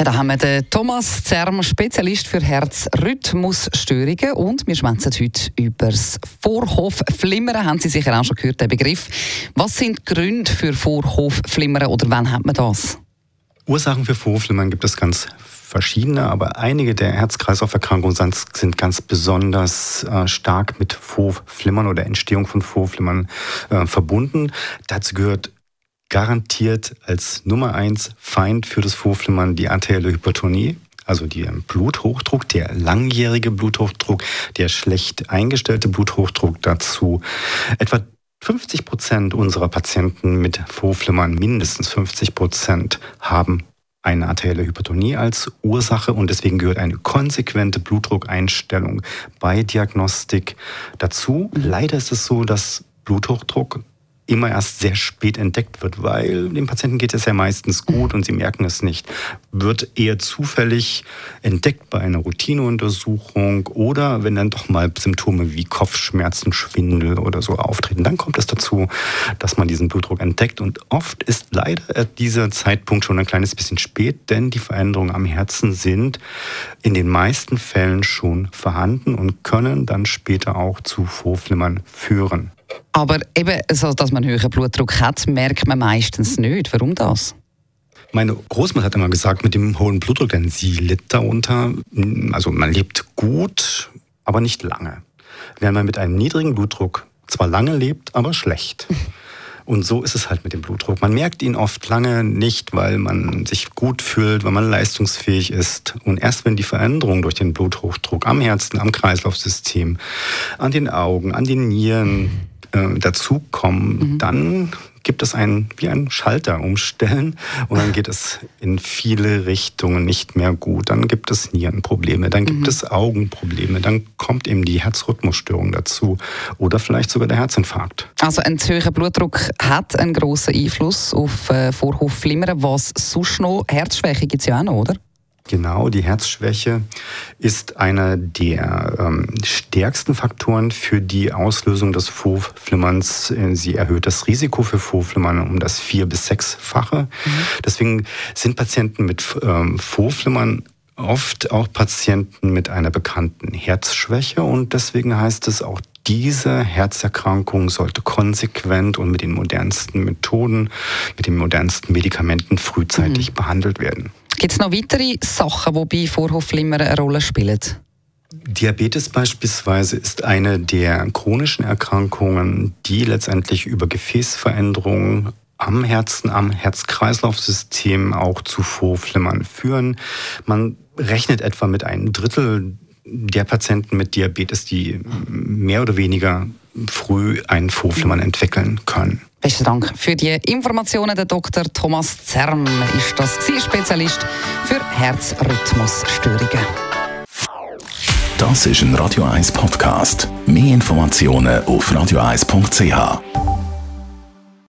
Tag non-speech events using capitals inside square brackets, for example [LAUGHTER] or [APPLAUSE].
Ja, da haben wir den Thomas Zerm, Spezialist für Herzrhythmusstörungen. Und wir schwätzen heute über das Vorhofflimmern. Haben Sie sicher auch schon gehört, den Begriff. Was sind die Gründe für Vorhofflimmern oder wann hat man das? Ursachen für Vorhofflimmern gibt es ganz verschiedene, aber einige der Herz-Kreislauf-Erkrankungen sind ganz besonders äh, stark mit Vorflimmern oder Entstehung von Vorflimmern äh, verbunden. Dazu gehört garantiert als Nummer eins Feind für das Vorflimmern die arterielle Hypertonie, also der Bluthochdruck, der langjährige Bluthochdruck, der schlecht eingestellte Bluthochdruck dazu. Etwa 50 Prozent unserer Patienten mit Vorflimmern, mindestens 50 Prozent, haben eine arterielle Hypertonie als Ursache und deswegen gehört eine konsequente Blutdruckeinstellung bei Diagnostik dazu. Leider ist es so, dass Bluthochdruck immer erst sehr spät entdeckt wird, weil dem Patienten geht es ja meistens gut und sie merken es nicht. Wird eher zufällig entdeckt bei einer Routineuntersuchung oder wenn dann doch mal Symptome wie Kopfschmerzen, Schwindel oder so auftreten, dann kommt es dazu, dass man diesen Blutdruck entdeckt und oft ist leider dieser Zeitpunkt schon ein kleines bisschen spät, denn die Veränderungen am Herzen sind in den meisten Fällen schon vorhanden und können dann später auch zu Vorflimmern führen. Aber eben, so, dass man höheren Blutdruck hat, merkt man meistens nicht. Warum das? Meine Großmutter hat immer gesagt, mit dem hohen Blutdruck, denn sie litt darunter. Also man lebt gut, aber nicht lange. Während man mit einem niedrigen Blutdruck zwar lange lebt, aber schlecht. [LAUGHS] Und so ist es halt mit dem Blutdruck. Man merkt ihn oft lange nicht, weil man sich gut fühlt, weil man leistungsfähig ist. Und erst wenn die Veränderungen durch den Bluthochdruck am Herzen, am Kreislaufsystem, an den Augen, an den Nieren, äh, dazukommen, mhm. dann gibt es ein, wie ein Schalter umstellen und dann geht es in viele Richtungen nicht mehr gut. Dann gibt es Nierenprobleme, dann gibt mhm. es Augenprobleme, dann kommt eben die Herzrhythmusstörung dazu oder vielleicht sogar der Herzinfarkt. Also ein zu hoher Blutdruck hat einen großen Einfluss auf äh, Vorhofflimmern. Was sonst noch? Herzschwäche gibt es ja auch noch, oder? Genau, die Herzschwäche ist einer der ähm, stärksten Faktoren für die Auslösung des Vorflimmerns. Äh, sie erhöht das Risiko für Vorflimmern um das vier- bis sechsfache. Mhm. Deswegen sind Patienten mit ähm, Vorflimmern oft auch Patienten mit einer bekannten Herzschwäche und deswegen heißt es auch diese Herzerkrankung sollte konsequent und mit den modernsten Methoden, mit den modernsten Medikamenten frühzeitig mhm. behandelt werden. Gibt es noch weitere Sachen, die bei Vorhofflimmern eine Rolle spielen? Diabetes beispielsweise ist eine der chronischen Erkrankungen, die letztendlich über Gefäßveränderungen am Herzen, am Herz-Kreislauf-System auch zu Vorflimmern führen. Man rechnet etwa mit einem Drittel der Patienten mit Diabetes, die mehr oder weniger früh einen Vorflimmern entwickeln können. Besten Dank für die Informationen. Der Dr. Thomas Zerm ist das Spezialist für Herzrhythmusstörungen. Das ist ein Radio 1 Podcast. Mehr Informationen auf radio1.ch.